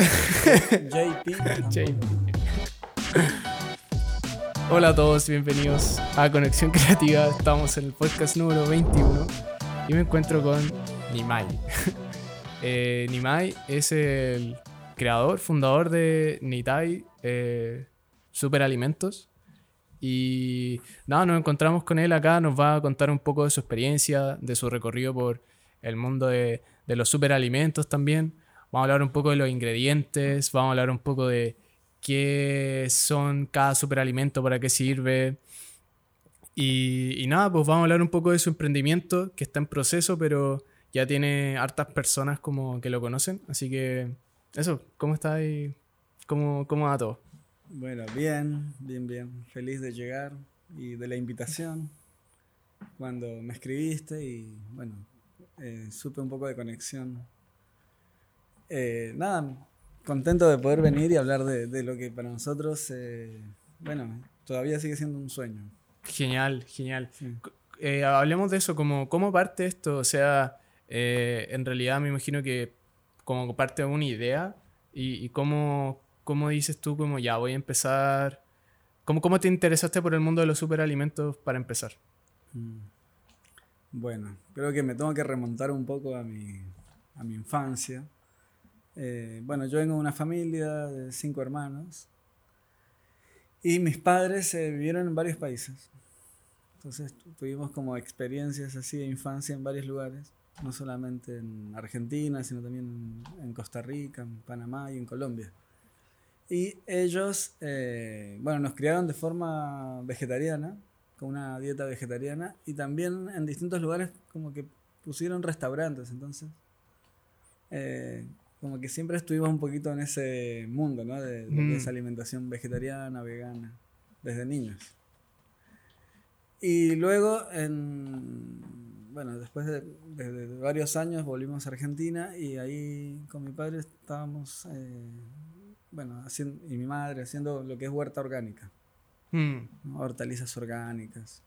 JP. JP. Hola a todos, bienvenidos a Conexión Creativa. Estamos en el podcast número 21 y me encuentro con Nimai. Eh, Nimai es el creador, fundador de Nitai eh, Superalimentos. Y nada, nos encontramos con él acá, nos va a contar un poco de su experiencia, de su recorrido por el mundo de, de los superalimentos también. Vamos a hablar un poco de los ingredientes, vamos a hablar un poco de qué son cada superalimento, para qué sirve. Y, y, nada, pues vamos a hablar un poco de su emprendimiento, que está en proceso, pero ya tiene hartas personas como que lo conocen. Así que eso, ¿cómo está ahí? ¿Cómo, cómo va todo? Bueno, bien, bien, bien. Feliz de llegar y de la invitación. Cuando me escribiste y bueno, eh, supe un poco de conexión. Eh, nada, contento de poder venir y hablar de, de lo que para nosotros, eh, bueno, todavía sigue siendo un sueño. Genial, genial. Sí. Eh, hablemos de eso, como, ¿cómo parte esto? O sea, en realidad me imagino que como parte de una idea y, y cómo, cómo, dices tú como ya voy a empezar, ¿cómo, cómo te interesaste por el mundo de los superalimentos para empezar? Mm. Bueno, creo que me tengo que remontar un poco a mi, a mi infancia. Eh, bueno, yo vengo de una familia de cinco hermanos y mis padres eh, vivieron en varios países. Entonces tuvimos como experiencias así de infancia en varios lugares, no solamente en Argentina, sino también en Costa Rica, en Panamá y en Colombia. Y ellos, eh, bueno, nos criaron de forma vegetariana, con una dieta vegetariana, y también en distintos lugares como que pusieron restaurantes, entonces eh, como que siempre estuvimos un poquito en ese mundo, ¿no? De, de mm. esa alimentación vegetariana, vegana, desde niños. Y luego, en, bueno, después de, de, de, varios años volvimos a Argentina y ahí con mi padre estábamos, eh, bueno, haciendo, y mi madre haciendo lo que es huerta orgánica, mm. ¿no? hortalizas orgánicas.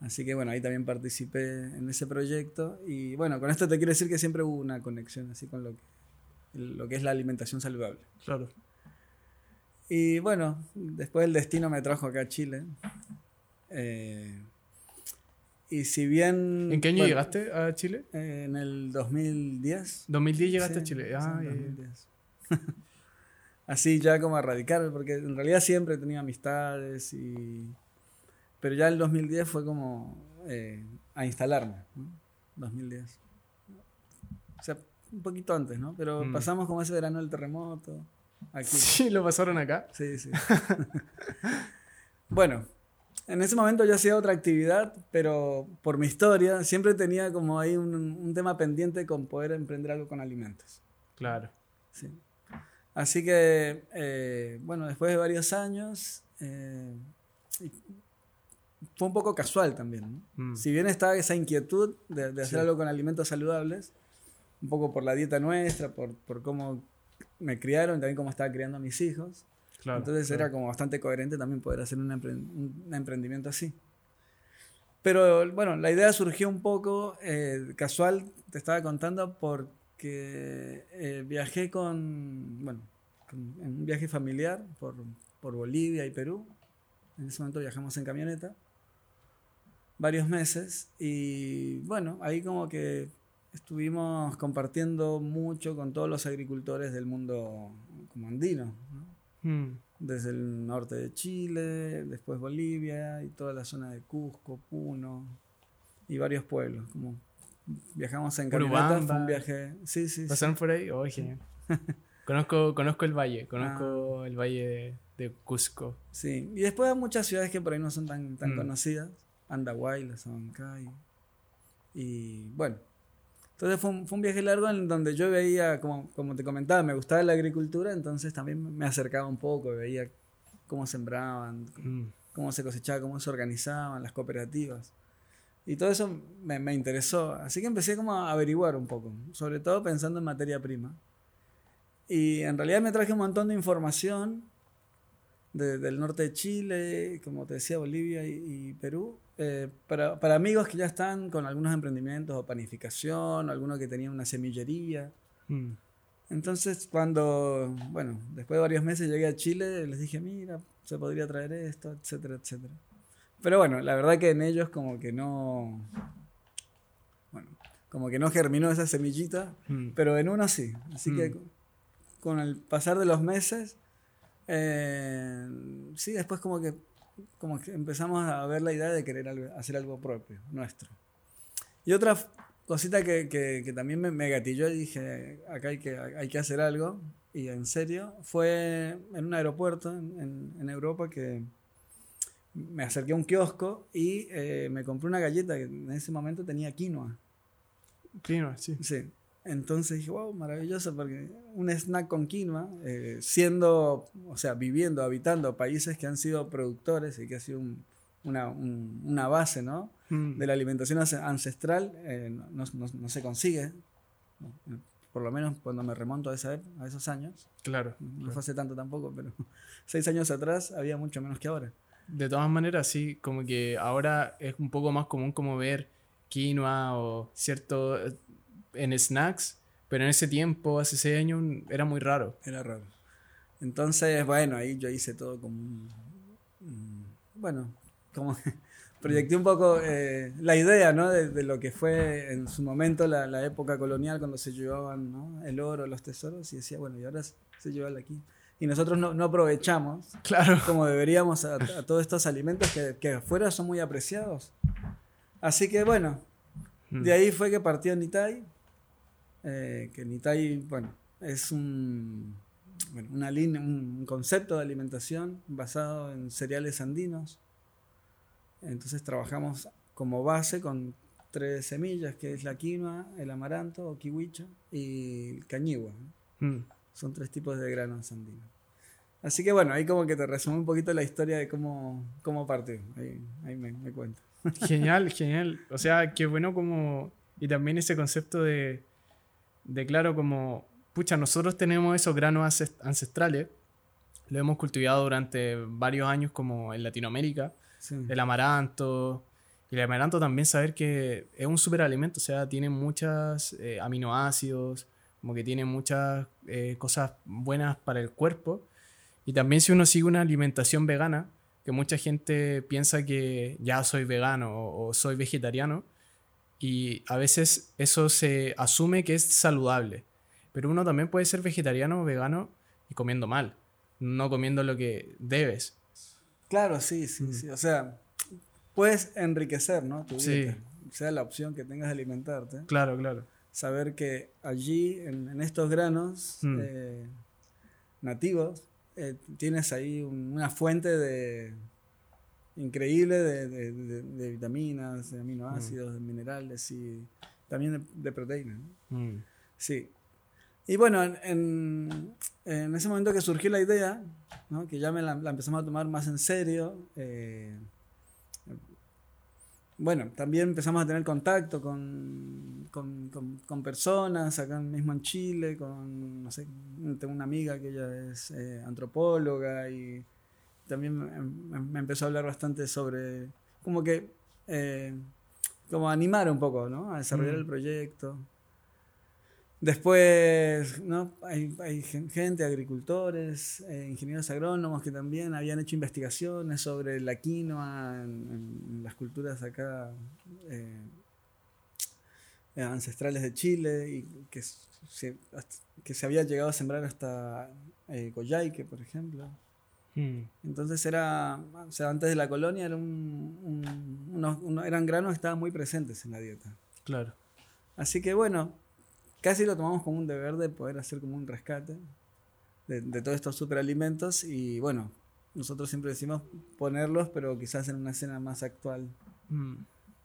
Así que bueno, ahí también participé en ese proyecto y bueno, con esto te quiero decir que siempre hubo una conexión así con lo que, lo que es la alimentación saludable. Claro. Y bueno, después el destino me trajo acá a Chile. Eh, y si bien... ¿En qué año bueno, llegaste a Chile? Eh, en el 2010. 2010 llegaste sí, a Chile. Ah, sí, 2010. Así ya como a radicar, porque en realidad siempre tenía amistades y... Pero ya el 2010 fue como eh, a instalarme, ¿no? 2010. O sea, un poquito antes, ¿no? Pero mm. pasamos como ese verano del terremoto. Aquí. Sí, lo pasaron acá. Sí, sí. bueno, en ese momento yo hacía otra actividad, pero por mi historia siempre tenía como ahí un, un tema pendiente con poder emprender algo con alimentos. Claro. Sí. Así que, eh, bueno, después de varios años, eh, fue un poco casual también. ¿no? Mm. Si bien estaba esa inquietud de, de hacer sí. algo con alimentos saludables, un poco por la dieta nuestra, por, por cómo me criaron, también cómo estaba criando a mis hijos. Claro, Entonces claro. era como bastante coherente también poder hacer un, empre un emprendimiento así. Pero bueno, la idea surgió un poco eh, casual, te estaba contando, porque eh, viajé con, bueno, con, en un viaje familiar por, por Bolivia y Perú. En ese momento viajamos en camioneta varios meses y bueno, ahí como que estuvimos compartiendo mucho con todos los agricultores del mundo como andino. ¿no? Mm. Desde el norte de Chile, después Bolivia y toda la zona de Cusco, Puno y varios pueblos. Como viajamos en camioneta, fue un viaje. Sí, sí. ¿Pasaron sí. por ahí? Oh, genial. conozco, conozco el valle, conozco ah. el valle de, de, Cusco. Sí, y después hay muchas ciudades que por ahí no son tan, tan mm. conocidas. Andahuay, La Sabancay. Y bueno, entonces fue un, fue un, viaje largo en donde yo veía, como, como te comentaba, me gustaba la agricultura, entonces también me acercaba un poco, veía cómo sembraban, mm. cómo se cosechaba, cómo se organizaban las cooperativas. Y todo eso me, me, interesó. Así que empecé como a averiguar un poco, sobre todo pensando en materia prima. Y en realidad me traje un montón de información de, del norte de Chile, como te decía, Bolivia y, y Perú, eh, para, para, amigos que ya están con algunos emprendimientos o panificación, o algunos que tenían una semillería. Mm. Entonces, cuando, bueno, después de varios meses llegué a Chile, les dije, mira, se podría traer esto, etcétera, etcétera. Pero bueno, la verdad que en ellos como que no, bueno, como que no germinó esa semillita, mm. pero en uno sí. Así que mm. con el pasar de los meses, eh, sí, después como que, como que empezamos a ver la idea de querer hacer algo propio, nuestro. Y otra cosita que, que, también me, me, gatilló y dije, acá hay que, hay que hacer algo, y en serio, fue en un aeropuerto en, en, Europa que me acerqué a un kiosco y eh, me compré una galleta que en ese momento tenía quinoa. Quinoa, sí. Sí. Entonces dije, wow, maravilloso, porque un snack con quinoa, eh, siendo, o sea, viviendo, habitando países que han sido productores y que ha sido un, una, una base ¿no? Mm. de la alimentación ancestral, eh, no, no, se consigue. Por lo menos cuando me remonto a, esa, a esos años. Claro. No fue hace tanto tampoco, pero seis años atrás había mucho menos que ahora. De todas maneras, sí, como que ahora es un poco más común como ver quinoa o cierto en snacks, pero en ese tiempo, hace seis años, era muy raro. Era raro. Entonces, bueno, ahí yo hice todo como bueno, como proyecté un poco eh, la idea ¿no? de, lo que fue en su momento la, época colonial cuando se llevaban ¿no? el oro, los tesoros, y decía, bueno, y ahora se lleva aquí. Y nosotros no, no aprovechamos claro. como deberíamos a, todos estos alimentos que, que, afuera son muy apreciados. Así que bueno, mm. de ahí fue que partió Nitai, eh, que Nitai, bueno, es un, bueno, una línea, un concepto de alimentación basado en cereales andinos entonces trabajamos como base con tres semillas, que es la quinoa, el amaranto o kiwicha y el cañigua. Mm. Son tres tipos de granos andinos. Así que bueno, ahí como que te resumo un poquito la historia de cómo, cómo partió. Ahí, ahí me, me, cuento. Genial, genial. O sea, qué bueno como... Y también ese concepto de, de claro, como, pucha, nosotros tenemos esos granos ancestrales, lo hemos cultivado durante varios años como en Latinoamérica, el amaranto. Y el amaranto también saber que es un superalimento, o sea, tiene muchos eh, aminoácidos, como que tiene muchas eh, cosas buenas para el cuerpo. Y también si uno sigue una alimentación vegana, que mucha gente piensa que ya soy vegano o, soy vegetariano, y a veces eso se asume que es saludable. Pero uno también puede ser vegetariano o vegano y comiendo mal, no comiendo lo que debes. Claro, sí, sí, mm. sí. O sea, puedes enriquecer, ¿no? Tu dieta. Sea la opción que tengas de alimentarte. Claro, claro. Saber que allí, en, estos granos mm. eh, nativos, eh, tienes ahí una fuente de increíble de, vitaminas, de aminoácidos, mm. de minerales y también de, proteínas. Sí. Y bueno, en, en, ese momento que surgió la idea, ¿no? que ya me la, empezamos a tomar más en serio, eh, bueno, también empezamos a tener contacto con, con, con, personas acá mismo en Chile, con, no sé, tengo una amiga que ella es eh, antropóloga y también me, empezó a hablar bastante sobre, como que, eh, como animar un poco, ¿no? A desarrollar mm. el proyecto. Después, ¿no? Hay, hay gente, agricultores, eh, ingenieros agrónomos que también habían hecho investigaciones sobre la quinoa en, las culturas acá eh, ancestrales de Chile y que se, que se había llegado a sembrar hasta eh, Coyhaique, por ejemplo. Hmm. Entonces era, o sea, antes de la colonia era un, eran granos que estaban muy presentes en la dieta. Claro. Así que bueno, casi lo tomamos como un deber de poder hacer como un rescate de, todos estos superalimentos y bueno, nosotros siempre decimos ponerlos, pero quizás en una escena más actual. Mm.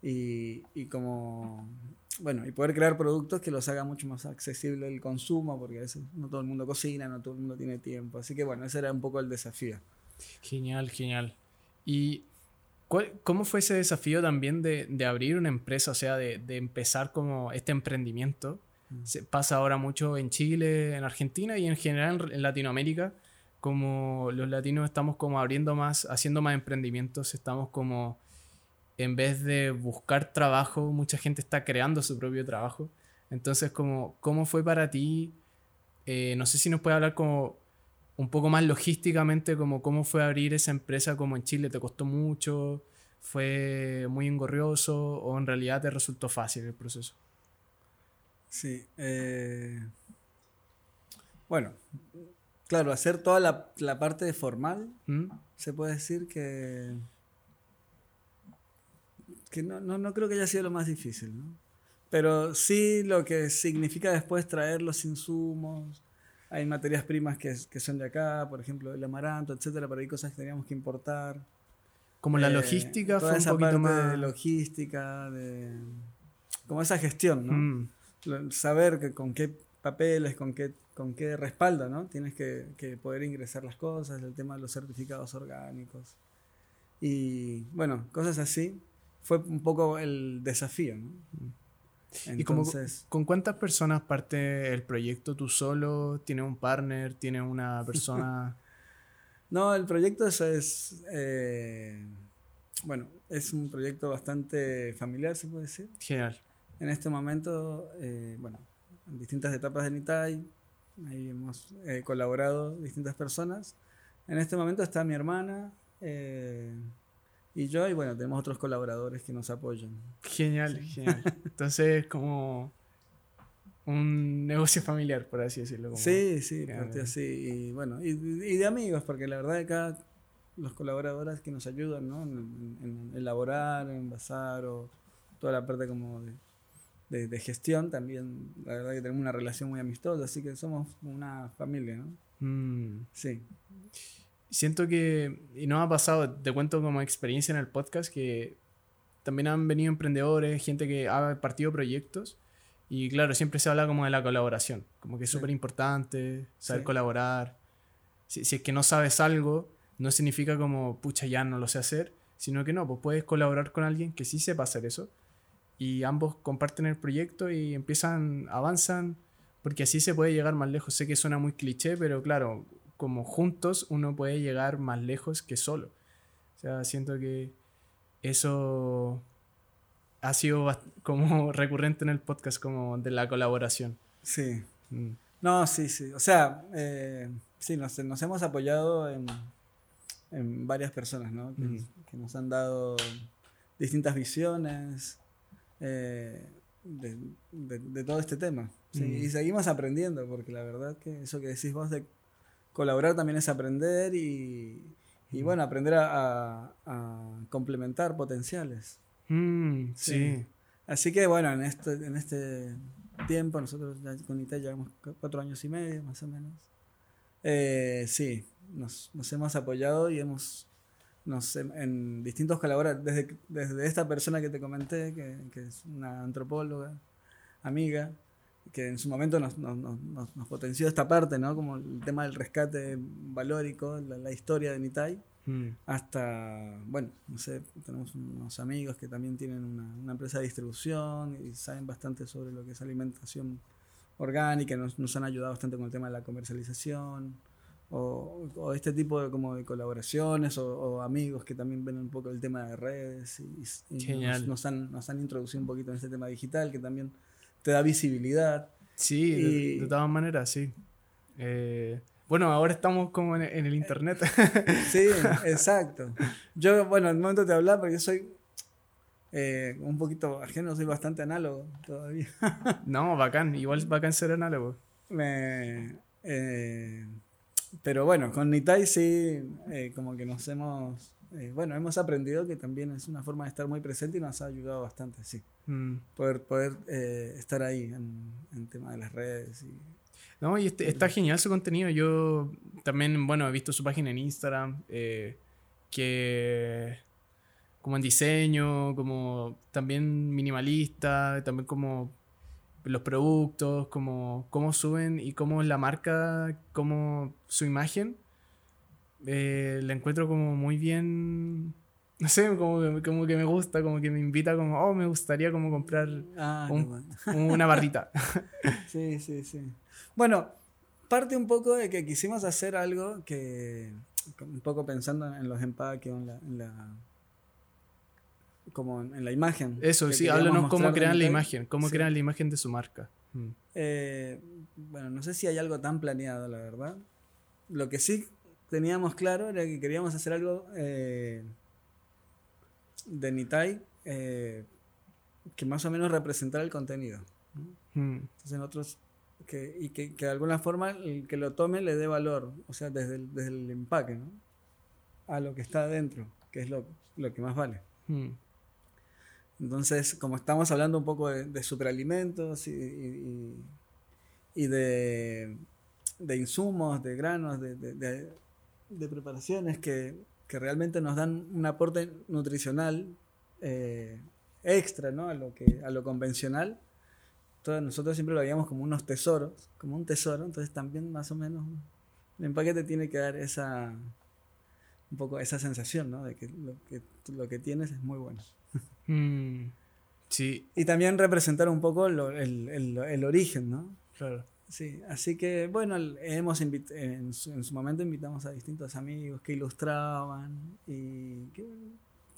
Y, y, como, bueno, y poder crear productos que los haga mucho más accesible el consumo, porque a veces no todo el mundo cocina, no todo el mundo tiene tiempo. Así que bueno, ese era un poco el desafío. Genial, genial. ¿Y cómo fue ese desafío también de, de, abrir una empresa, o sea, de, de empezar como este emprendimiento? Se pasa ahora mucho en Chile, en Argentina y en general en Latinoamérica. Como los latinos estamos como abriendo más, haciendo más emprendimientos, estamos como, en vez de buscar trabajo, mucha gente está creando su propio trabajo. Entonces, como, ¿cómo fue para ti eh, no sé si nos puede hablar como un poco más logísticamente, como cómo fue abrir esa empresa como en Chile, ¿te costó mucho? ¿Fue muy engorrioso o en realidad te resultó fácil el proceso? Sí. Eh, bueno, claro, hacer toda la, parte formal, ¿Mm? se puede decir que, que no, no, creo que haya sido lo más difícil, ¿no? Pero sí lo que significa después traer los insumos, hay materias primas que, que, son de acá, por ejemplo, el amaranto, etcétera, pero hay cosas que teníamos que importar. Como la eh, logística fue un poquito más. De logística, de. Como esa gestión, ¿no? Mm. Saber que con qué papeles, con qué, con qué respaldo, ¿no? Tienes que, que, poder ingresar las cosas, el tema de los certificados orgánicos. Y bueno, cosas así. Fue un poco el desafío, ¿no? ¿Y como, con cuántas personas parte el proyecto? ¿Tú solo? ¿Tienes un partner? ¿Tienes una persona? no, el proyecto es, eh, bueno, es un proyecto bastante familiar, se puede decir. Genial. En este momento, eh, bueno, en distintas etapas de NITAI, ahí hemos eh, colaborado distintas personas. En este momento está mi hermana, y yo, y bueno, tenemos otros colaboradores que nos apoyan. Genial, genial. Entonces, como un negocio familiar, por así decirlo. sí, sí, así. Y bueno, y, de amigos, porque la verdad acá los colaboradores que nos ayudan, ¿no? En, elaborar, en envasar o toda la parte como de, de, gestión también, la verdad que tenemos una relación muy amistosa, así que somos una familia, ¿no? Mm. Sí. Siento que, y no ha pasado, te cuento como experiencia en el podcast, que también han venido emprendedores, gente que ha partido proyectos. Y claro, siempre se habla como de la colaboración, como que es súper importante saber colaborar. Si, es que no sabes algo, no significa como, pucha, ya no lo sé hacer, sino que no, pues puedes colaborar con alguien que sí sepa hacer eso. Y ambos comparten el proyecto y empiezan, avanzan, porque así se puede llegar más lejos. Sé que suena muy cliché, pero claro, como juntos uno puede llegar más lejos que solo. O sea, siento que eso ha sido como recurrente en el podcast, como de la colaboración. Sí. Mm. No, sí, sí. O sea, eh, sí, nos, hemos apoyado en, varias personas, ¿no? Que, nos han dado distintas visiones eh, de, todo este tema. Y seguimos aprendiendo, porque la verdad que eso que decís vos de colaborar también es aprender y, bueno, aprender a, complementar potenciales. Mm, sí. Así que bueno, en este, en este tiempo, nosotros con ITA llevamos cuatro años y medio, más o menos. Eh, sí, nos, hemos apoyado y hemos nos, en, distintos colaboradores, desde, desde esta persona que te comenté, que, que es una antropóloga, amiga, que en su momento nos, nos, nos, potenció esta parte, ¿no? Como el tema del rescate valórico, la, historia de Nitai, mm. hasta, bueno, no sé, tenemos unos amigos que también tienen una, una, empresa de distribución y saben bastante sobre lo que es alimentación orgánica, nos, nos han ayudado bastante con el tema de la comercialización. O, o, este tipo de, como de colaboraciones o, amigos que también ven un poco el tema de redes y, nos, han, nos han introducido un poquito en este tema digital que también te da visibilidad. Sí, de, todas maneras, sí. Eh, bueno, ahora estamos como en, el internet. sí, exacto. Yo, bueno, en el momento de hablar, porque yo soy eh, un poquito ajeno, soy bastante análogo todavía. no, bacán, igual bacán ser análogo. Me, eh, pero bueno, con Nitai sí, como que nos hemos eh, bueno, hemos aprendido que también es una forma de estar muy presente y nos ha ayudado bastante, sí. Mm. Poder, poder eh, estar ahí en, el tema de las redes. Y, no, y este, está genial su contenido. Yo también, bueno, he visto su página en Instagram, eh, que como en diseño, como también minimalista, también como los productos, como cómo suben y cómo la marca, como su imagen eh, la encuentro como muy bien. No sé, como, como que me gusta, como que me invita, como, oh, me gustaría como comprar ah, una barrita. sí, sí, sí. Bueno, parte un poco de que quisimos hacer algo que, un poco pensando en los empaques, en la, como en la imagen. Eso, sí, háblanos cómo crean la imagen, cómo crean la imagen de su marca. Mm. Eh, bueno, no sé si hay algo tan planeado, la verdad. Lo que sí teníamos claro era que queríamos hacer algo eh, de Nitai eh, que más o menos representara el contenido. Mm. Entonces nosotros, que, y que, de alguna forma el que lo tome le dé valor, o sea, desde el, desde el empaque, ¿no? a lo que está adentro, que es lo, lo que más vale. Mm. Entonces, como estamos hablando un poco de, superalimentos y, y, de, de, insumos, de granos, de, de preparaciones que, que, realmente nos dan un aporte nutricional eh, extra ¿no? a, lo que, a lo convencional, todos nosotros siempre lo veíamos como unos tesoros, como un tesoro, entonces también más o menos el empaque te tiene que dar esa un poco esa sensación, ¿no? De que lo que, lo que tienes es muy bueno. Mm, sí. Y también representar un poco el, el, el, origen, ¿no? Claro. Sí, así que bueno, hemos en su, en, su, momento invitamos a distintos amigos que ilustraban y que,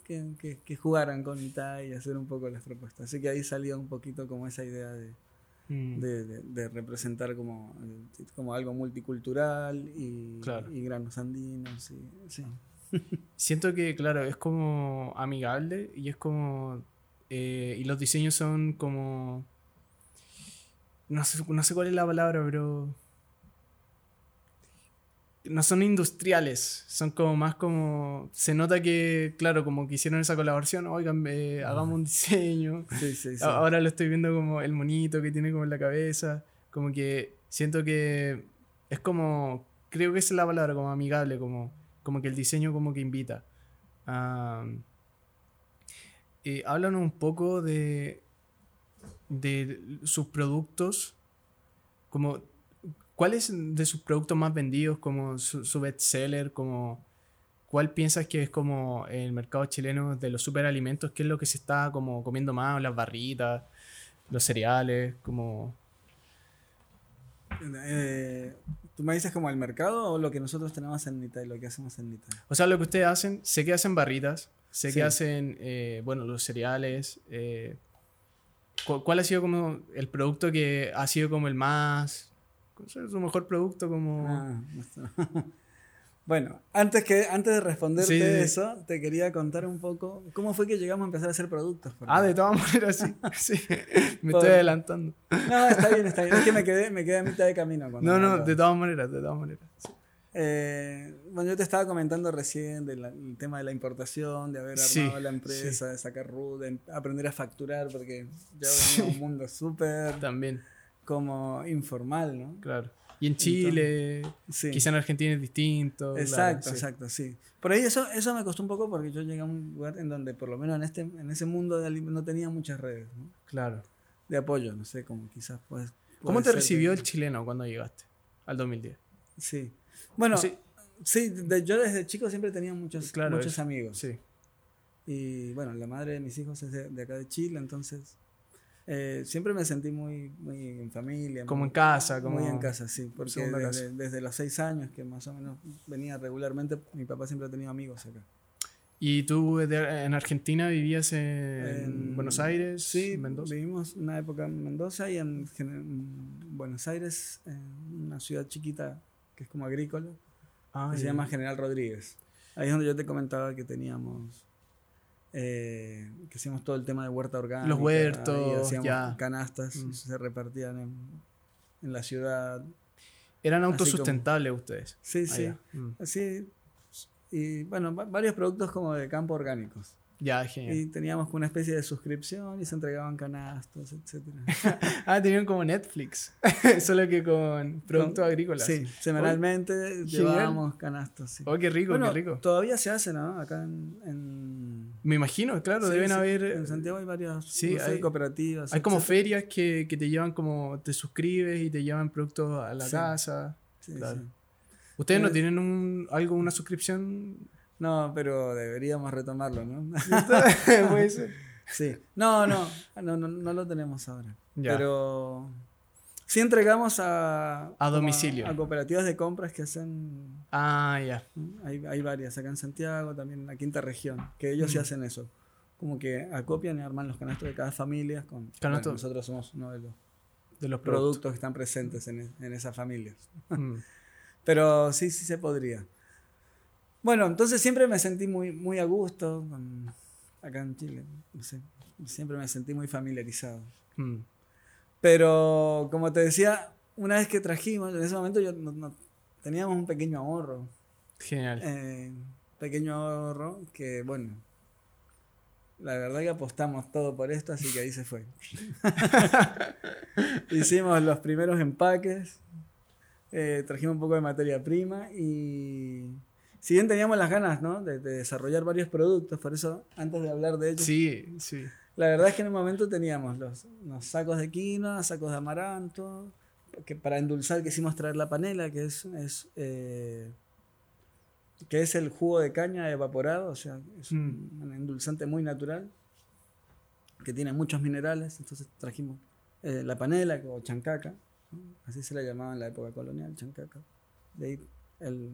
que, que, jugaran con Itai y hacer un poco las propuestas. Así que ahí salió un poquito como esa idea de, mm. de, de, representar como, como algo multicultural y, y granos andinos. Y, sí. Siento que, claro, es como amigable y es como... Eh, y los diseños son como... No sé, no sé cuál es la palabra, pero... No son industriales, son como más como... Se nota que, claro, como que hicieron esa colaboración, oigan, eh, hagamos un diseño. Ahora lo estoy viendo como el monito que tiene como en la cabeza. Como que siento que es como... Creo que esa es la palabra, como amigable, como como que el diseño como que invita. Eh, háblanos un poco de, de sus productos, como cuáles de sus productos más vendidos, como su, su bestseller, como cuál piensas que es como el mercado chileno de los superalimentos, qué es lo que se está como comiendo más, las barritas, los cereales, como... Eh, ¿Tú me dices como el mercado o lo que nosotros tenemos en Nita y lo que hacemos en Nita? O sea, lo que ustedes hacen, sé que hacen barritas, sé que hacen, eh, bueno, los cereales. Eh, ¿Cuál ha sido como el producto que ha sido como el más, su mejor producto como... Ah, Bueno, antes, que, antes de responderte eso, te quería contar un poco cómo fue que llegamos a empezar a hacer productos. Ah, de todas maneras, sí. sí. Me estoy adelantando. No, está bien, está bien. Es que me quedé, me quedé a mitad de camino. No, no, de todas maneras, de todas maneras. Eh, bueno, yo te estaba comentando recién del tema de la importación, de haber armado la empresa, de sacar RUD, de aprender a facturar, porque ya venía un mundo súper... También. Como informal, ¿no? Claro. Y en Chile, quizá en Argentina es distinto. Exacto, exacto, sí. Por ahí eso, eso me costó un poco porque yo llegué a un lugar en donde por lo menos en, este, en ese mundo de no tenía muchas redes. ¿no? Claro. De apoyo, no sé, como quizás pues... ¿Cómo te recibió el chileno cuando llegaste al 2010? Sí. Bueno, sí, yo desde chico siempre tenía muchos, muchos amigos. Sí. Y bueno, la madre de mis hijos es de acá de Chile, entonces eh, siempre me sentí muy, muy en familia. Como en casa, como... Muy en casa, sí. Porque desde, los seis años que más o menos venía regularmente, mi papá siempre ha tenido amigos acá. ¿Y tú en Argentina vivías en, Buenos Aires? Sí, Mendoza? vivimos una época en Mendoza y en, Buenos Aires, en una ciudad chiquita que es como agrícola, ah, que se llama General Rodríguez. Ahí es donde yo te comentaba que teníamos eh, que hacíamos todo el tema de huerta orgánica. Los huertos, hacíamos canastas, mm. se repartían en, en, la ciudad. Eran autosustentables ustedes. Sí, sí. Mm. Sí. Y bueno, varios productos como de campo orgánicos. Ya, genial. Y teníamos una especie de suscripción y se entregaban canastos, etc. ah, tenían como Netflix, solo que con productos agrícolas. Sí, semanalmente llevábamos canastos. Sí. Oh, qué rico, qué rico. Todavía se hace, ¿no? Acá en. Me imagino, claro, deben haber. En Santiago hay varias sí, hay, cooperativas. Hay como ferias que, que, te llevan como. Te suscribes y te llevan productos a la casa. Sí, claro. ¿Ustedes no tienen un, algo, una suscripción no, pero deberíamos retomarlo, ¿no? Sí. No, no, no, no, lo tenemos ahora. Pero sí entregamos a... A domicilio. A, cooperativas de compras que hacen... Ah, ya. Hay, hay, varias acá en Santiago, también en la quinta región, que ellos sí hacen eso. como que acopian y arman los canastos de cada familia. Con, nosotros somos uno de los, de los productos. que están presentes en, en esas familias. Mm. Pero sí, sí se podría. Bueno, entonces siempre me sentí muy, muy a gusto acá en Chile. siempre me sentí muy familiarizado. Mm. Pero como te decía, una vez que trajimos, en ese momento yo teníamos un pequeño ahorro. Genial. Eh, pequeño ahorro que, bueno, la verdad que apostamos todo por esto, así que ahí se fue. Hicimos los primeros empaques, eh, trajimos un poco de materia prima y si bien teníamos las ganas ¿no? de, desarrollar varios productos, por eso antes de hablar de ellos, sí, sí. la verdad es que en un momento teníamos los, sacos de quinoa, sacos de amaranto, que para endulzar quisimos traer la panela, que es, es eh, que es el jugo de caña evaporado, o sea, es un, mm. endulzante muy natural, que tiene muchos minerales, entonces trajimos eh, la panela o chancaca, así se la llamaba en la época colonial, chancaca. De ahí el,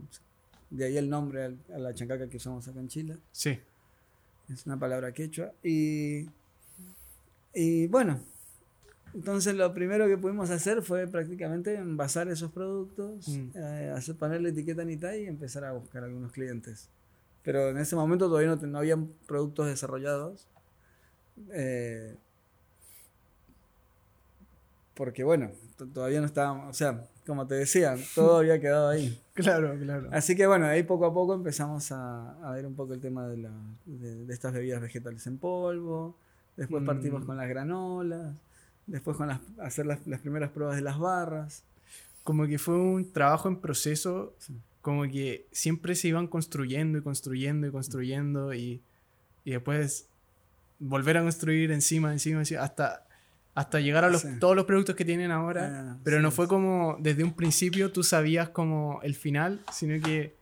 de ahí el nombre a la chancaca que usamos acá en Chile. Sí. Es una palabra quechua. Y, y bueno, entonces lo primero que pudimos hacer fue prácticamente envasar esos productos, mm. eh, hacer ponerle etiqueta Nitai y empezar a buscar algunos clientes. Pero en ese momento todavía no, no habían productos desarrollados. Eh, porque bueno, todavía no estábamos, o sea, como te decía, todo había quedado ahí. Claro, claro. Así que bueno, ahí poco a poco empezamos a, a ver un poco el tema de, la, de, estas bebidas vegetales en polvo, después partimos mm. con las granolas, después con las, hacer las, las, primeras pruebas de las barras. Como que fue un trabajo en proceso, como que siempre se iban construyendo y construyendo y construyendo y, y después volver a construir encima, encima, encima, hasta hasta llegar a los, todos los productos que tienen ahora. Ah, pero no fue como desde un principio tú sabías como el final, sino que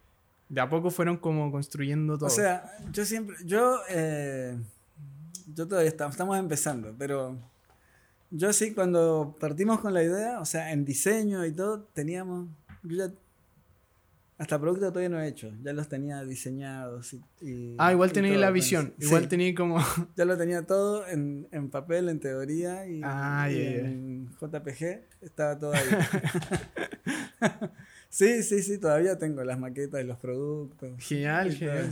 de a poco fueron como construyendo todo. O sea, yo siempre, yo, eh, yo todavía estamos, estamos empezando, pero yo sí cuando partimos con la idea, o sea, en diseño y todo, teníamos, yo ya hasta productos todavía no he hecho, ya los tenía diseñados. Y, ah, igual tenía la visión, igual tenía como... Ya lo tenía todo en, en papel, en teoría y, ah, en JPG, estaba todo ahí. sí, sí, sí, todavía tengo las maquetas de los productos. Genial, genial.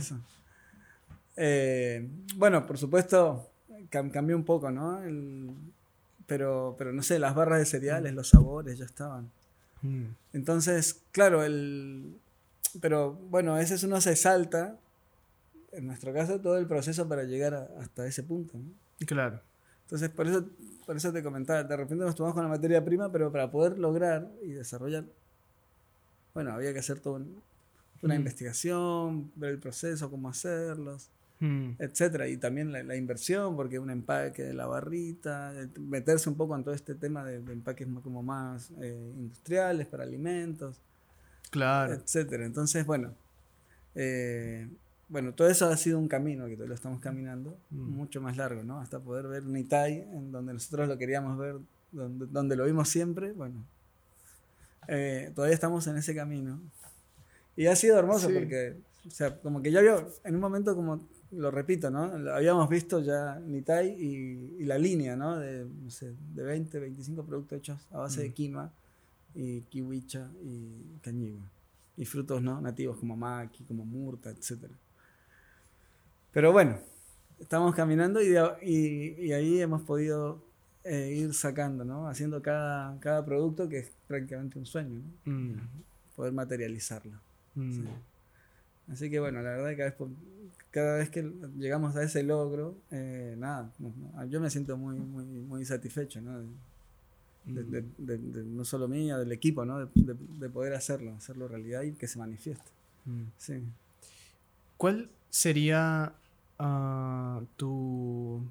Eh, bueno, por supuesto, cambió un poco, ¿no? El, pero, pero no sé, las barras de cereales, los sabores ya estaban. Mm. Entonces, claro, el, pero bueno, ese es uno se salta, en nuestro caso, todo el proceso para llegar hasta ese punto. Claro. Entonces, por eso, por eso te comentaba, de repente nos tomamos con la materia prima, pero para poder lograr y desarrollar, bueno, había que hacer toda una mm. investigación, ver el proceso, cómo hacerlos, mm. etcétera. Y también la, inversión, porque un empaque de la barrita, meterse un poco en todo este tema de, empaques como más eh, industriales para alimentos. Claro. Etcétera. Entonces, bueno. Eh, bueno, todo eso ha sido un camino que lo estamos caminando, mm. mucho más largo, ¿no? Hasta poder ver Nitai, en donde nosotros lo queríamos ver, donde, donde lo vimos siempre, bueno. Eh, todavía estamos en ese camino. Y ha sido hermoso porque, o sea, como que ya había, en un momento como, lo repito, ¿no? Habíamos visto ya Nitai y, y la línea, ¿no? De, no sé, de 20, 25 productos hechos a base de mm. Y kiwicha y cañigua. Y frutos ¿no? nativos como maqui, como murta, etc. Pero bueno, estamos caminando y, y, ahí hemos podido eh, ir sacando, ¿no? haciendo cada, cada producto que es prácticamente un sueño, ¿no? Mm. poder materializarlo. Mm. Así que bueno, la verdad que cada vez, cada vez que llegamos a ese logro, eh, nada, yo me siento muy, muy, muy satisfecho. ¿no? De, no solo mía, del equipo, ¿no? de, poder hacerlo, hacerlo realidad y que se manifieste. Mm. Sí. ¿Cuál sería uh, tu...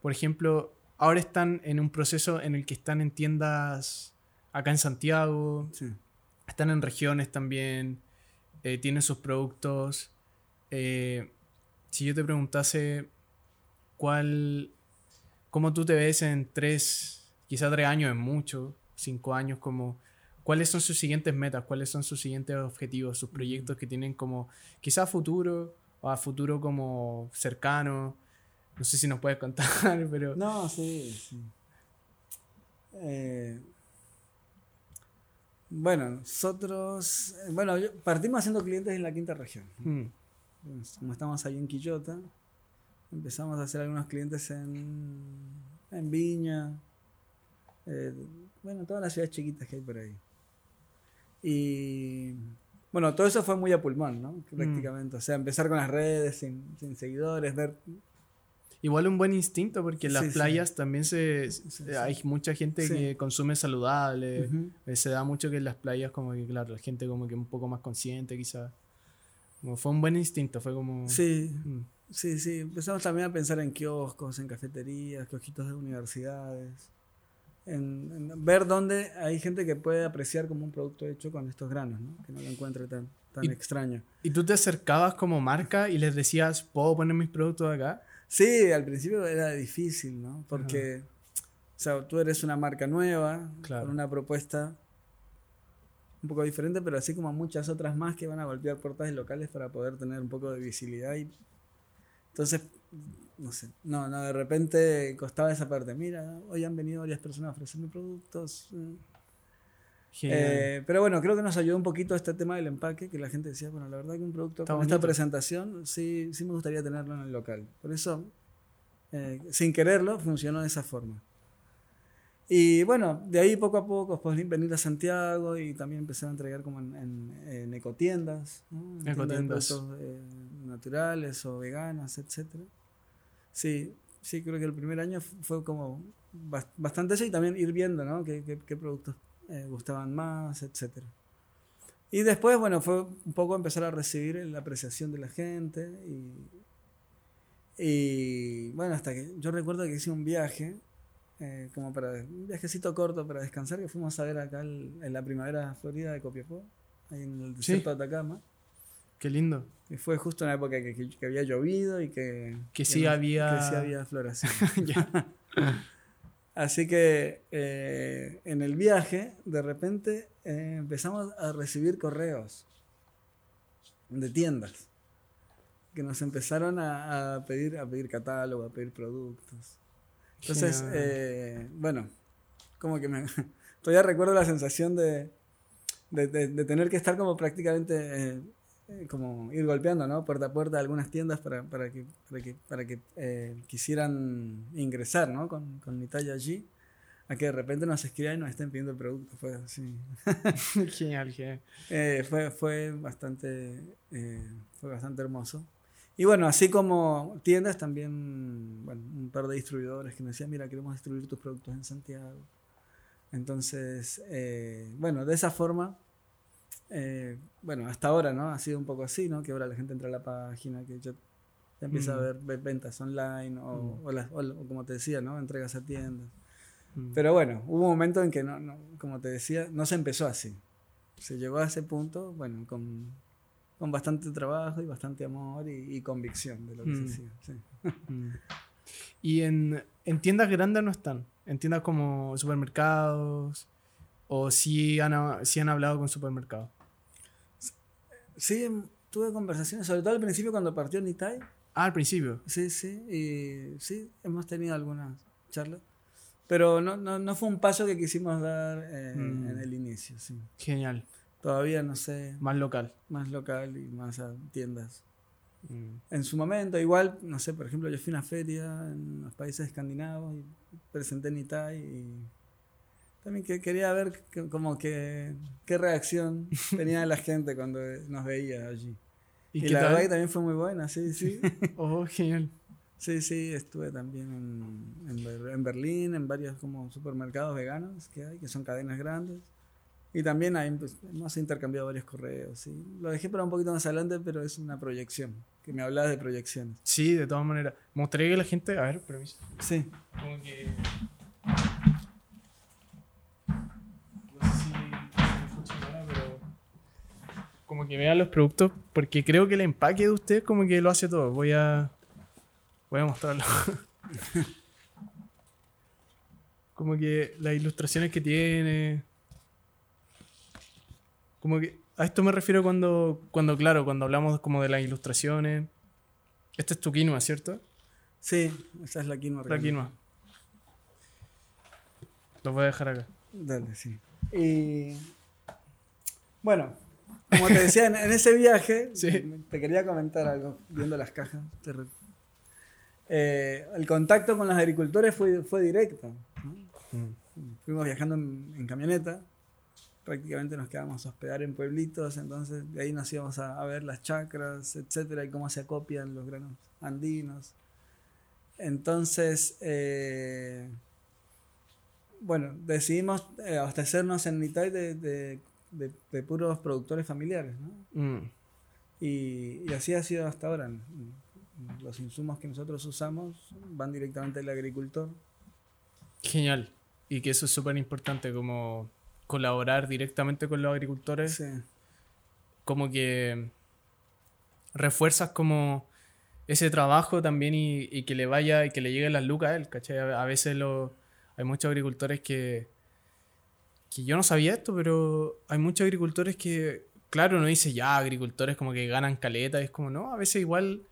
Por ejemplo, ahora están en un proceso en el que están en tiendas acá en Santiago, están en regiones también, eh, tienen sus productos. Eh, si yo te preguntase cuál, cómo tú te ves en tres quizá tres años es mucho, cinco años como... ¿Cuáles son sus siguientes metas? ¿Cuáles son sus siguientes objetivos? Sus proyectos que tienen como quizá futuro o a futuro como cercano. No sé si nos puedes contar, pero... No, sí, sí. Eh, bueno, nosotros, bueno, partimos haciendo clientes en la quinta región. Mm. Como estamos ahí en Quillota, empezamos a hacer algunos clientes en, en Viña, eh, bueno, todas las ciudades chiquitas que hay por ahí. Y bueno, todo eso fue muy a pulmón, ¿no? Mm. Prácticamente. O sea, empezar con las redes, sin, sin seguidores, ver Igual un buen instinto porque en las playas también se, hay mucha gente que consume saludable. Eh, se da mucho que en las playas como que, claro, la gente como que un poco más consciente quizás. fue un buen instinto, fue como... Sí, mm. sí, sí. Empezamos también a pensar en kioscos, en cafeterías, kiosquitos de universidades. En, ver dónde hay gente que puede apreciar como un producto hecho con estos granos, ¿no? que no lo encuentre tan, tan extraño. ¿Y tú te acercabas como marca y les decías, ¿puedo poner mis productos acá? Sí, al principio era difícil, ¿no? Porque, o sea, tú eres una marca nueva, con una propuesta un poco diferente, pero así como muchas otras más que van a golpear puertas locales para poder tener un poco de visibilidad. Y... Entonces, no sé, no, no, de repente costaba esa parte. Mira, hoy han venido varias personas a ofrecerme productos. Mm. Eh, pero bueno, creo que nos ayudó un poquito este tema del empaque, que la gente decía, bueno, la verdad que un producto con esta presentación sí, sí me gustaría tenerlo en el local. Por eso, eh, sin quererlo, funcionó de esa forma. Y bueno, de ahí poco a poco, después venir a Santiago y también empezar a entregar como en, en, ecotiendas, ecotiendas. Eh, naturales o veganas, etc. Sí, sí, creo que el primer año fue como bastante eso y también ir viendo, ¿no? qué, qué productos eh, gustaban más, etc. Y después, bueno, fue un poco empezar a recibir la apreciación de la gente y, bueno, hasta que yo recuerdo que hice un viaje, eh, como para un viajecito corto para descansar, que fuimos a ver acá en la primavera Florida de Copiapó, ahí en el desierto de Atacama. Qué lindo. Y fue justo en la época que, que, había llovido y que... Que sí había... Que sí había floración. Así que eh, en el viaje, de repente, eh, empezamos a recibir correos de tiendas que nos empezaron a, pedir a pedir catálogo, a pedir productos. Entonces, eh, bueno, como que me, todavía recuerdo la sensación de, de, tener que estar como prácticamente como ir golpeando, ¿no? Puerta a puerta algunas tiendas para, para que, para que, para que eh, quisieran ingresar, ¿no? Con, con mi talla allí. A que de repente nos escriban y nos estén pidiendo el producto. Fue así. genial, genial. Eh, fue, fue, bastante, fue bastante hermoso. Y bueno, así como tiendas, también bueno, un par de distribuidores que me decían, mira, queremos distribuir tus productos en Santiago. Entonces, bueno, de esa forma eh, bueno, hasta ahora, ¿no? Ha sido un poco así, ¿no? Que ahora la gente entra a la página, que ya, empieza a mm. ver ventas online o, mm. o, como te decía, ¿no? Entregas a tiendas. Mm. Pero bueno, hubo un momento en que, no, no, como te decía, no se empezó así. Se llegó a ese punto, bueno, con, con bastante trabajo y bastante amor y, convicción de lo que se hacía. Sí. ¿Y en, en tiendas grandes no están? ¿En tiendas como supermercados? ¿O si han, si han hablado con supermercados? Sí, tuve conversaciones, sobre todo al principio cuando partió Nitai. Ah, al principio. Sí, sí, y sí, hemos tenido algunas charlas. Pero no, no, no fue un paso que quisimos dar eh, mm. en el inicio, sí. Genial. Todavía, no sé. Más local. Más local y más a tiendas. Mm. En su momento, igual, no sé, por ejemplo, yo fui a una feria en los países escandinavos y presenté Nitai y también que quería ver como que qué reacción tenía la gente cuando nos veía allí. Y, la verdad que también fue muy buena, sí, sí. oh, genial. Sí, sí, estuve también en, en, Berlín, en varios como supermercados veganos que hay, que son cadenas grandes. Y también ahí pues, hemos intercambiado varios correos. ¿sí? Lo dejé para un poquito más adelante, pero es una proyección, que me hablaba de proyecciones. Sí, de todas maneras. Me gustaría que la gente... A ver, permiso. Sí. Como que como que vean los productos, porque creo que el empaque de usted como que lo hace todo. Voy a, voy a mostrarlo. como que las ilustraciones que tiene. Como que a esto me refiero cuando, cuando claro, cuando hablamos como de las ilustraciones. Este es tu quinoa, ¿cierto? Sí, esa es la quinoa. La quinoa. Lo voy a dejar acá. Dale, sí. Y bueno, como te decía, en, ese viaje, te quería comentar algo, viendo las cajas. Eh, el contacto con los agricultores fue, fue directo. Mm. Fuimos viajando en, camioneta, prácticamente nos quedamos a hospedar en pueblitos, entonces de ahí nos íbamos a, ver las chacras, etcétera, y cómo se acopian los granos andinos. Entonces, eh, bueno, decidimos eh, abastecernos en mitad de, de, puros productores familiares, ¿no? Mm. Y, así ha sido hasta ahora. Los insumos que nosotros usamos van directamente al agricultor. Genial. Y que eso es súper importante, como colaborar directamente con los agricultores. Sí. Como que refuerzas como ese trabajo también y, que le vaya y que le llegue las lucas a él, ¿cachai? A, veces lo, hay muchos agricultores que que yo no sabía esto, pero hay muchos agricultores que, claro, uno dice ya, agricultores como que ganan caleta, es como, no, a veces igual,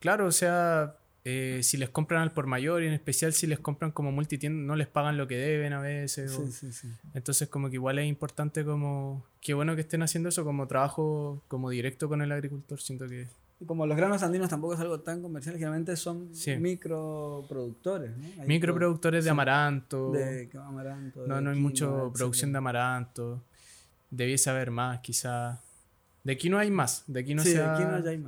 claro, o sea, eh, si les compran al por mayor y en especial si les compran como multitienda, no les pagan lo que deben a veces. Sí, sí, sí. Entonces como que igual es importante como, qué bueno que estén haciendo eso como trabajo como directo con el agricultor, siento que como los granos andinos tampoco es algo tan comercial, generalmente son microproductores. ¿no? Microproductores de amaranto. De amaranto. no, no hay mucha producción de amaranto. Debiese haber más, quizá. De aquí no hay más. De aquí no se ha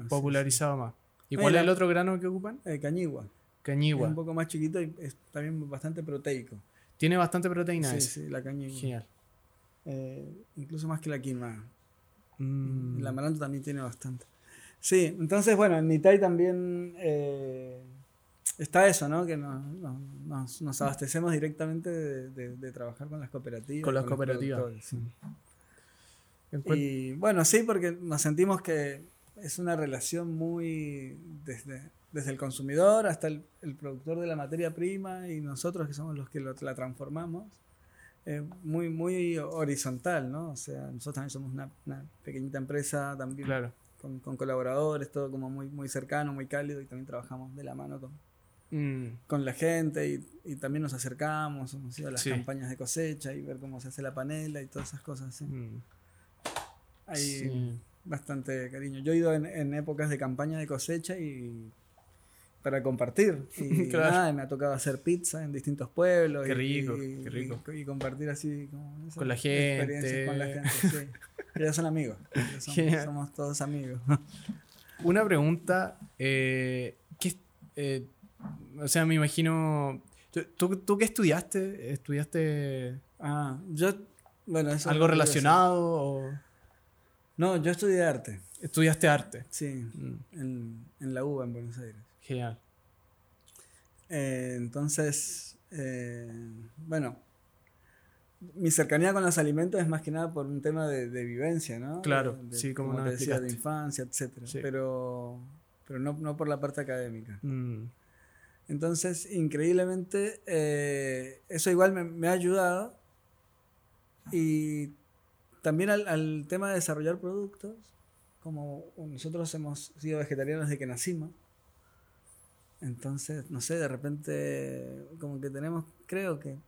popularizado más. ¿Y cuál es el otro grano que ocupan? Eh, cañigua. Cañigua. Es un poco más chiquito y es también bastante proteico. Tiene bastante proteína Sí, sí, la cañigua. Genial. Eh, incluso más que la quinoa. Mm. El amaranto también tiene bastante. Sí, entonces, bueno, en Nitai también eh, está eso, ¿no? Que nos, nos, abastecemos directamente de, trabajar con las cooperativas. Con las cooperativas. Y bueno, sí, porque nos sentimos que es una relación muy desde, desde el consumidor hasta el, productor de la materia prima y nosotros que somos los que la transformamos. muy, muy horizontal, ¿no? O sea, nosotros también somos una, una pequeñita empresa también. Claro con, colaboradores, todo como muy, muy cercano, muy cálido y también trabajamos de la mano con, mm. con la gente y, también nos acercamos, hemos ido a las campañas de cosecha y ver cómo se hace la panela y todas esas cosas. ¿sí? Mm. Hay bastante cariño. Yo he ido en, épocas de campaña de cosecha y para compartir. Y nada, me ha tocado hacer pizza en distintos pueblos. Qué rico, y, qué rico. Y, compartir así con la gente. Con la gente, sí. Ya son amigos. somos, todos amigos. Una pregunta. Eh, eh, o sea, me imagino. ¿tú, ¿tú, qué estudiaste? ¿Estudiaste. Ah, yo. Bueno, ¿Algo relacionado? No, yo estudié arte. ¿Estudiaste arte? Sí, mm. en, en, la UBA en Buenos Aires. Genial. Eh, entonces, bueno, mi cercanía con los alimentos es más que nada por un tema de, vivencia, ¿no? Claro, sí, como, te decía, de infancia, etc. Pero, pero no, no, por la parte académica. Mm. Entonces, increíblemente, eh, eso igual me, ha ayudado. Y también al, tema de desarrollar productos, como nosotros hemos sido vegetarianos desde que nacimos. Entonces, no sé, de repente, como que tenemos, creo que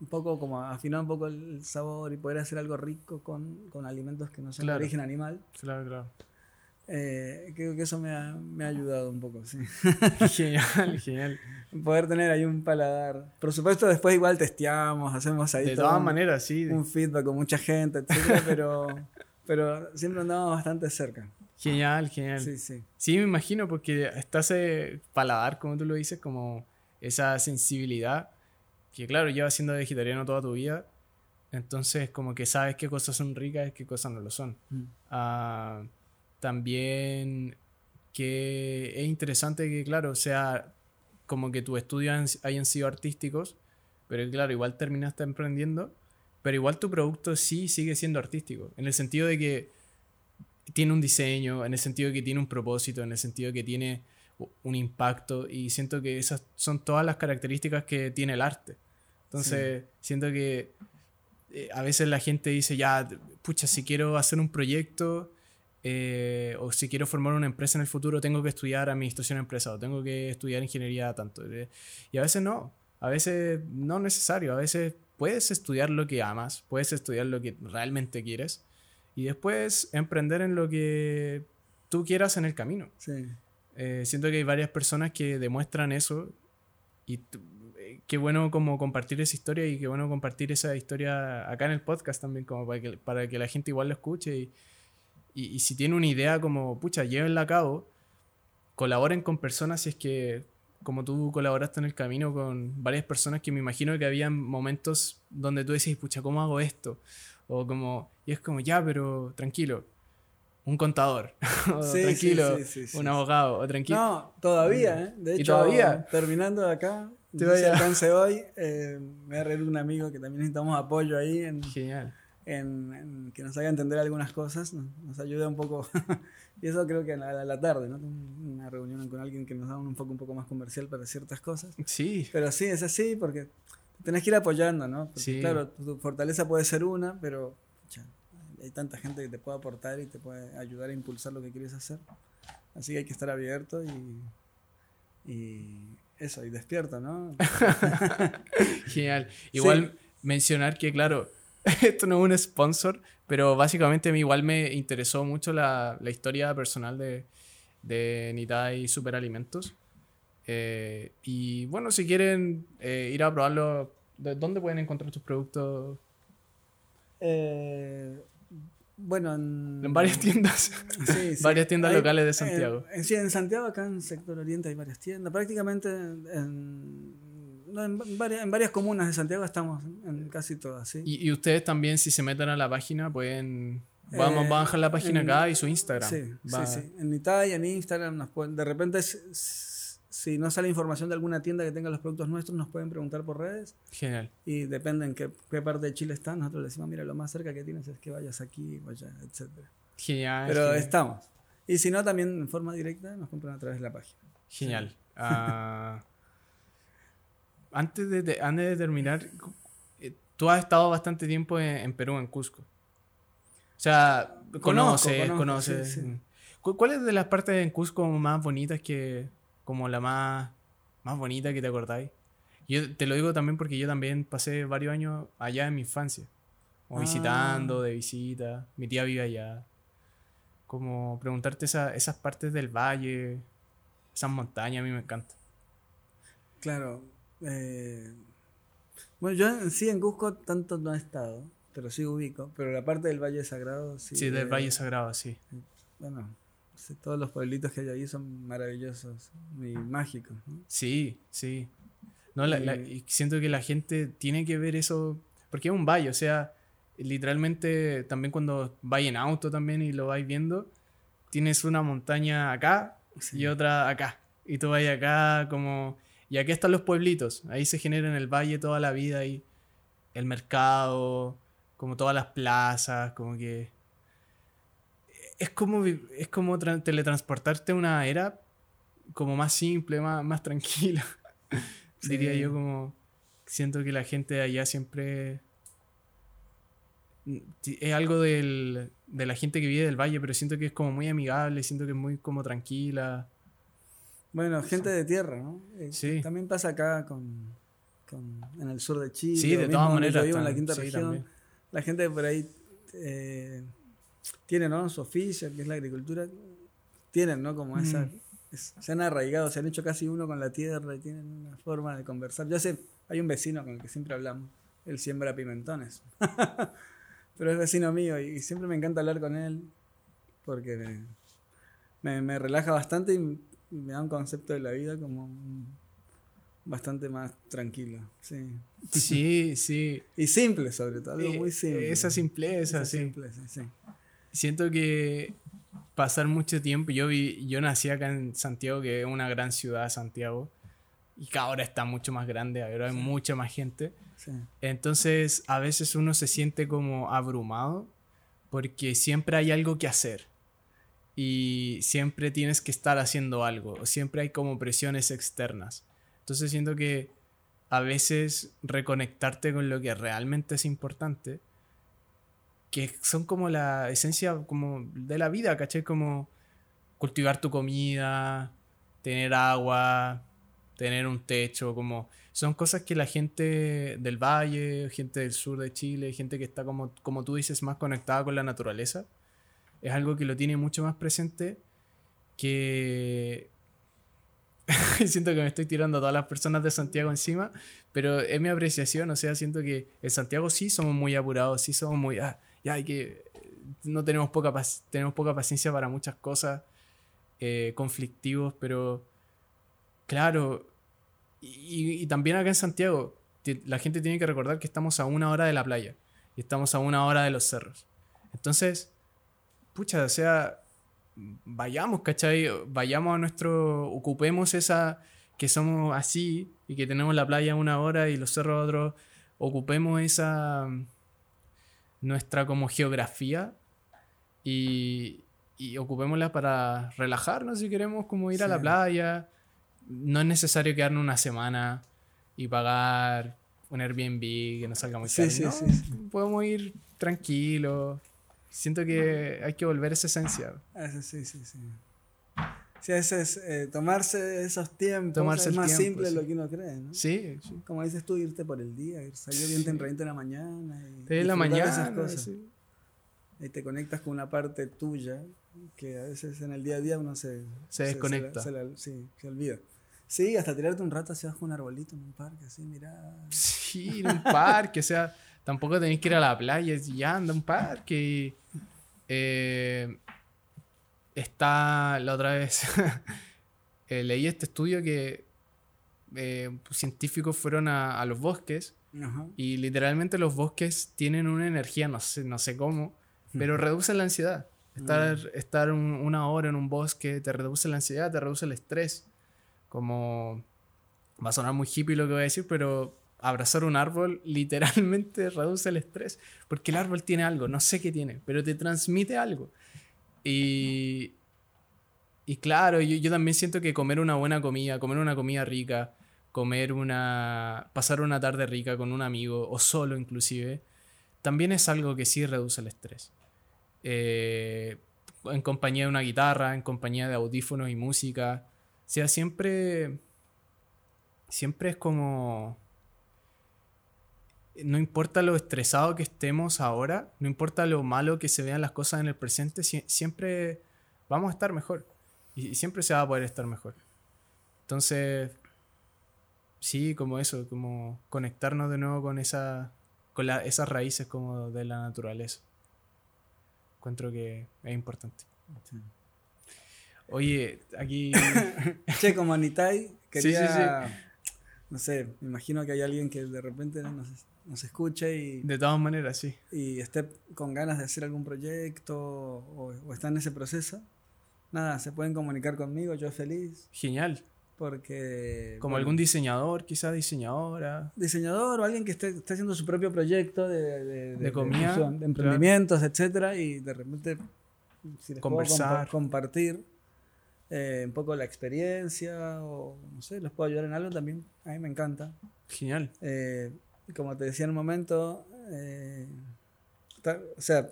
un poco como afinar un poco el sabor y poder hacer algo rico con, con alimentos que no son de origen animal. Claro, claro. Eh, creo que eso me ha, me ha, ayudado un poco, sí. Genial, genial. Poder tener ahí un paladar. Por supuesto, después igual testeamos, hacemos ahí. De todas maneras, sí. Un feedback con mucha gente, etcétera, pero, pero siempre andamos bastante cerca. Genial, genial. Sí, sí. Sí, me imagino, porque está ese paladar, como tú lo dices, como esa sensibilidad que claro, llevas siendo vegetariano toda tu vida, entonces como que sabes qué cosas son ricas y qué cosas no lo son. Mm. Ah, también que es interesante que, claro, sea como que tus estudios hayan sido artísticos, pero claro, igual terminaste emprendiendo, pero igual tu producto sí sigue siendo artístico, en el sentido de que tiene un diseño, en el sentido que tiene un propósito, en el sentido que tiene un impacto y siento que esas son todas las características que tiene el arte. Entonces, siento que eh, a veces la gente dice, ya, pucha, si quiero hacer un proyecto, eh, o si quiero formar una empresa en el futuro, tengo que estudiar administración de empresa o tengo que estudiar ingeniería tanto. Y a veces no, a veces no es necesario, a veces puedes estudiar lo que amas, puedes estudiar lo que realmente quieres y después emprender en lo que tú quieras en el camino. Eh, siento que hay varias personas que demuestran eso y eh, qué bueno como compartir esa historia y qué bueno compartir esa historia acá en el podcast también, como para que, para que la gente igual lo escuche y, y, si tiene una idea como, pucha, llévenla a cabo, colaboren con personas si es que, como tú colaboraste en el camino con varias personas que me imagino que había momentos donde tú decís, pucha, ¿cómo hago esto? O como, y es como, ya, pero tranquilo, un contador, tranquilo, un abogado, o tranquilo. No, todavía, ¿eh? De hecho, todavía? terminando acá, te voy a... alcance hoy, eh, me ha un amigo que también necesitamos apoyo ahí. En, Genial en, que nos haga entender algunas cosas, nos, ayuda un poco. y eso creo que a la, tarde, ¿no? Una reunión con alguien que nos da un enfoque un poco más comercial para ciertas cosas. Sí. Pero sí, es así porque tenés que ir apoyando, ¿no? Claro, tu, fortaleza puede ser una, pero hay tanta gente que te puede aportar y te puede ayudar a impulsar lo que quieres hacer. Así que hay que estar abierto y, y eso, y despierto, ¿no? Genial. Igual mencionar que, claro, esto no es un sponsor, pero básicamente a mí igual me interesó mucho la, la historia personal de, de Nitai Superalimentos. Eh, y bueno, si quieren eh, ir a probarlo, ¿dónde pueden encontrar tus productos? Eh, bueno, en, varias tiendas. Sí, varias tiendas locales de Santiago. sí, en Santiago, acá en Sector Oriente hay varias tiendas. Prácticamente en en, varias, comunas de Santiago estamos en casi todas, sí. Y, ustedes también, si se meten a la página, pueden... Vamos, a bajar la página acá y su Instagram. Sí, sí, sí. En Italia, en Instagram, nos pueden, de repente, si no sale información de alguna tienda que tenga los productos nuestros, nos pueden preguntar por redes. Genial. Y depende en qué, parte de Chile están, nosotros les decimos, mira, lo más cerca que tienes es que vayas aquí, vaya, etc. Genial. Pero estamos. Y si no, también en forma directa nos compran a través de la página. Genial. Ah, antes de, antes de terminar, eh, tú has estado bastante tiempo en, Perú, en Cusco. O sea, conoces, conoces. Mm. ¿Cuál es de las partes en Cusco más bonitas que, como la más, más bonita que te acordáis? Yo te lo digo también porque yo también pasé varios años allá en mi infancia. Como ah. visitando, de visita. Mi tía vive allá. Como preguntarte esas partes del valle, esas montañas, a mí me encanta. Claro, eh, bueno, yo en sí en Cusco tanto no he estado, pero sí ubico. Pero la parte del Valle Sagrado sí. Sí, del Valle Sagrado, sí. Bueno, todos los pueblitos que hay ahí son maravillosos y mágicos. Sí, sí. No, y siento que la gente tiene que ver eso, porque es un valle, o sea, literalmente también cuando vais en auto también y lo vais viendo, tienes una montaña acá y otra acá. Y tú vas acá como y aquí están los pueblitos. Ahí se genera en el valle toda la vida y el mercado, como todas las plazas, como que es como es como teletransportarte a una era como más simple, más, más tranquila. Diría yo como siento que la gente de allá siempre es algo de la gente que vive del valle, pero siento que es como muy amigable, siento que es muy como tranquila. Bueno, gente de tierra, ¿no? Eh, sí. También pasa acá con, con, en el sur de Chile. Sí, de todas maneras. en la quinta región. La gente por ahí eh, tiene, ¿no? Su oficio, que es la agricultura. Tienen, ¿no? Como esa. se han arraigado, se han hecho casi uno con la tierra y tienen una forma de conversar. Yo sé, hay un vecino con el que siempre hablamos. Él siembra pimentones. Pero es vecino mío y siempre me encanta hablar con él porque me, me relaja bastante y me da un concepto de la vida como bastante más tranquilo. Sí, sí. sí. y simple sobre todo, algo muy simple. Esa simpleza, sí. Siento que pasar mucho tiempo, yo, vi, yo nací acá en Santiago, que es una gran ciudad, Santiago, y que ahora está mucho más grande, ahora hay mucha más gente. Entonces a veces uno se siente como abrumado porque siempre hay algo que hacer y siempre tienes que estar haciendo algo, siempre hay como presiones externas. Entonces siento que a veces reconectarte con lo que realmente es importante que son como la esencia como de la vida, ¿cachai? Como cultivar tu comida, tener agua, tener un techo, como son cosas que la gente del valle, gente del sur de Chile, gente que está como, como tú dices, más conectada con la naturaleza, es algo que lo tiene mucho más presente que... siento que me estoy tirando a todas las personas de Santiago encima, pero es mi apreciación, o sea, siento que en Santiago sí somos muy apurados, sí somos muy... Ah, ya hay que... No tenemos poca, tenemos poca paciencia para muchas cosas, eh, conflictivos, pero claro, y, también acá en Santiago, la gente tiene que recordar que estamos a una hora de la playa y estamos a una hora de los cerros. Entonces, pucha, o sea, vayamos, ¿cachai? Vayamos a nuestro, ocupemos esa, que somos así y que tenemos la playa a una hora y los cerros a otro, ocupemos esa, nuestra como geografía y, y ocupémosla para relajarnos si queremos como ir a la playa no es necesario quedarnos una semana y pagar un Airbnb que nos salga muy caro. Sí, sí, sí, Podemos ir tranquilos. Siento que hay que volver a esa esencia. sí, sí, sí. Sí, ese es eh, tomarse esos tiempos. Tomarse es más simple de lo que uno cree, ¿no? Sí, Como dices tú, irte por el día, salir bien tempranito en la mañana. Y en la mañana. Esas cosas. Y te conectas con una parte tuya que a veces en el día a día uno se, se desconecta. sí, se olvida. Sí, hasta tirarte un rato hacia abajo un arbolito en un parque, así, mira. Sí, en un parque, o sea, tampoco tenéis que ir a la playa, ya anda un parque. Eh, está la otra vez, eh, leí este estudio que eh, científicos fueron a, los bosques y literalmente los bosques tienen una energía, no sé, no sé cómo, pero reducen la ansiedad. Estar, mm. estar una hora en un bosque te reduce la ansiedad, te reduce el estrés. Como va a sonar muy hippie lo que voy a decir, pero abrazar un árbol literalmente reduce el estrés, porque el árbol tiene algo, no sé qué tiene, pero te transmite algo. Y, y claro, yo, yo también siento que comer una buena comida, comer una comida rica, comer una... pasar una tarde rica con un amigo o solo inclusive, también es algo que sí reduce el estrés. Eh, en compañía de una guitarra, en compañía de audífonos y música, o sea, siempre. Siempre es como. No importa lo estresado que estemos ahora, no importa lo malo que se vean las cosas en el presente, siempre vamos a estar mejor. Y siempre se va a poder estar mejor. Entonces, sí, como eso, como conectarnos de nuevo con, esa, con esas raíces como de la naturaleza. Encuentro que es importante. Oye, aquí. che, como Anitai, quería. No sé, me imagino que hay alguien que de repente nos escuche y. De todas maneras, sí. Y esté con ganas de hacer algún proyecto o, está en ese proceso. Nada, se pueden comunicar conmigo, yo feliz. Genial. Porque. Como algún diseñador, quizás diseñadora. Diseñador o alguien que esté, esté haciendo su propio proyecto de, de, de, comida, de, emprendimientos, etcétera, y de repente si les conversar, compartir eh, un poco la experiencia o no sé, los puedo ayudar en algo también, a mí me encanta. Genial. Eh, como te decía en un momento, eh, o sea,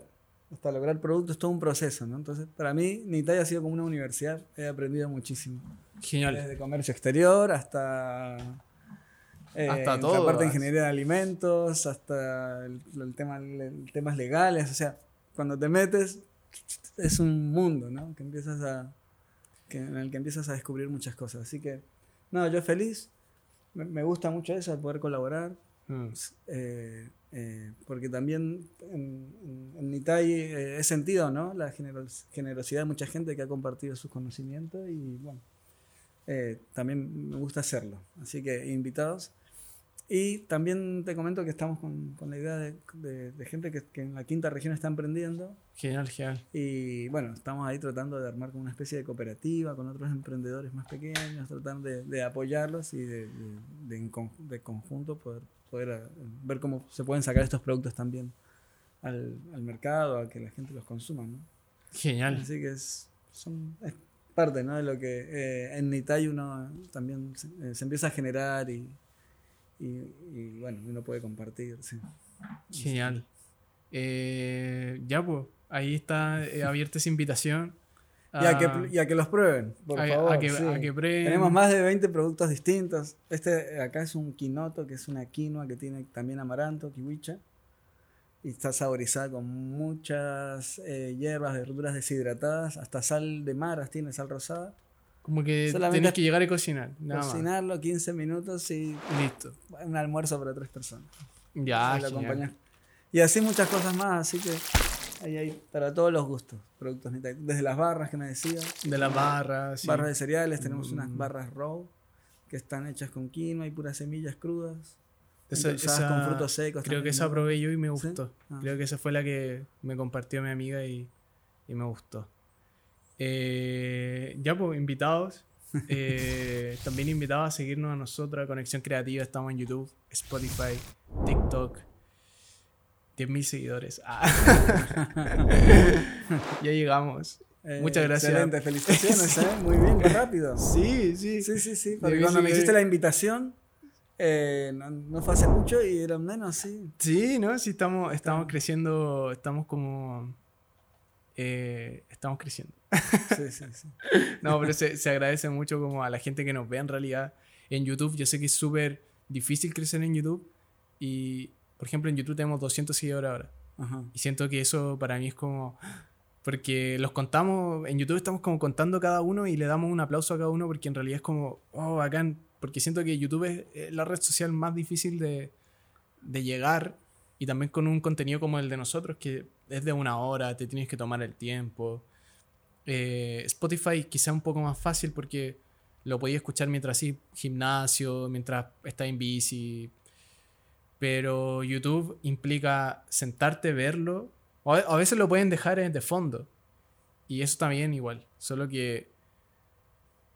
hasta lograr productos es todo un proceso, ¿no? Entonces, para mí, Nitay ha sido como una universidad, he aprendido muchísimo. Genial. Desde comercio exterior hasta... hasta todo. La parte de ingeniería de alimentos, hasta el, tema, el, temas legales, o sea, cuando te metes es un mundo, ¿no? Que empiezas a, en el que empiezas a descubrir muchas cosas. Así que, no, yo feliz. Me, gusta mucho eso, de poder colaborar. Mm. Eh, eh, porque también en, en, Nitai eh, he sentido ¿no? la generosidad de mucha gente que ha compartido sus conocimientos y bueno, también me gusta hacerlo. Así que invitados. Y también te comento que estamos con, con la idea de, de, gente que, que, en la quinta región está emprendiendo. Genial, genial. Y bueno, estamos ahí tratando de armar como una especie de cooperativa con otros emprendedores más pequeños, tratando de, de apoyarlos y de, de, conjunto poder, poder eh, ver cómo se pueden sacar estos productos también al, al mercado, a que la gente los consuma. ¿no? Genial. Así que es, son, es parte ¿no? de lo que eh, en Nitai uno también se, eh, se empieza a generar y y, bueno, uno puede compartir. Sí. Genial. Eh, ya, pues, ahí está abierta esa invitación. Y a, que, que, los prueben, por favor. A que, prueben. Tenemos más de 20 productos distintos. Este acá es un quinoto, que es una quinoa que tiene también amaranto, kiwicha. Y está saborizada con muchas eh, hierbas, verduras deshidratadas, hasta sal de maras tiene, sal rosada. Como que tienes que llegar y cocinar. cocinarlo 15 minutos y listo. Un almuerzo para tres personas. Ya, Y así muchas cosas más, así que ahí hay para todos los gustos. Productos Desde las barras que me decías. De las barras. Barras de cereales, tenemos unas mm. barras raw que están hechas con quinoa y puras semillas crudas. Esa, con frutos secos. Creo que esa probé yo y me gustó. Ah. Creo que esa fue la que me compartió mi amiga y, y me gustó. Eh, ya, pues, invitados. Eh, también invitados a seguirnos a nosotros, a Conexión Creativa. Estamos en YouTube, Spotify, TikTok. 10.000 seguidores. Ah. ya llegamos. Eh, Muchas gracias. Excelente, felicitaciones, ¿eh? Muy bien, qué rápido. Sí, sí. Sí, sí, sí. Porque cuando me hiciste la invitación, no, no, fue hace mucho y eran menos, sí. Sí, ¿no? Sí, estamos, estamos creciendo, estamos como eh, estamos creciendo. Sí, sí, sí. no, pero se, se, agradece mucho como a la gente que nos ve en realidad en YouTube. Yo sé que es súper difícil crecer en YouTube y, por ejemplo, en YouTube tenemos 200 seguidores ahora. Y siento que eso para mí es como... Porque los contamos, en YouTube estamos como contando cada uno y le damos un aplauso a cada uno porque en realidad es como, oh, bacán. Porque siento que YouTube es la red social más difícil de, de llegar y también con un contenido como el de nosotros, que es de una hora, te tienes que tomar el tiempo. Eh, Spotify quizá un poco más fácil porque lo podías escuchar mientras sí, gimnasio, mientras estás en bici. Pero YouTube implica sentarte, verlo. O a veces lo pueden dejar de fondo. Y eso también igual. Solo que,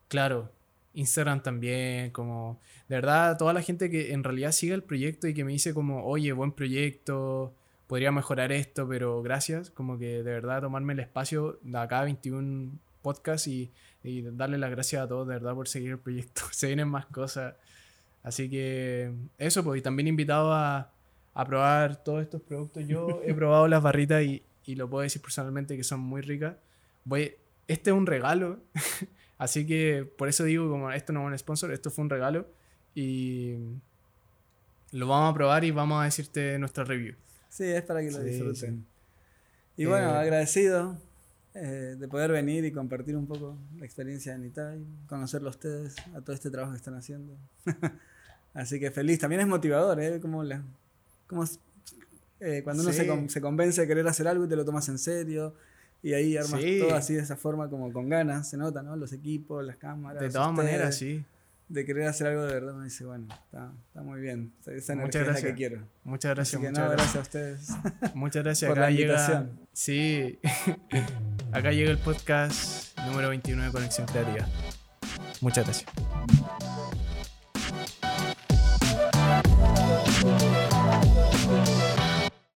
claro, Instagram también, como de verdad, toda la gente que en realidad sigue el proyecto y que me dice como, oye, buen proyecto, podría mejorar esto, pero gracias, como que de verdad tomarme el espacio de acá 21 podcast y, y darle las gracias a todos de verdad por seguir el proyecto. Se vienen más cosas. Así que eso, pues, y también invitado a, a probar todos estos productos. Yo he probado las barritas y, y lo puedo decir personalmente que son muy ricas. Voy, este es un regalo. Así que por eso digo, como esto no es un sponsor, esto fue un regalo. Y lo vamos a probar y vamos a decirte nuestra review. Sí, es para que lo disfruten. Y bueno, eh, agradecido eh, de poder venir y compartir un poco la experiencia en Italia, conocerlo a ustedes, a todo este trabajo que están haciendo. Así que feliz. También es motivador, ¿eh? Como, la, como eh, cuando uno se, se, convence de querer hacer algo y te lo tomas en serio y ahí armas todo así de esa forma, como con ganas, se nota, ¿no? Los equipos, las cámaras. De todas maneras, sí. De querer hacer algo de verdad, me dice, bueno, está, está muy bien. Esa muchas gracias. que quiero. Muchas gracias. Que muchas gracias. a ustedes. Muchas gracias. Por Acá la llega. Sí. Acá llega el podcast número 29 de Conexión Creativa. Muchas gracias.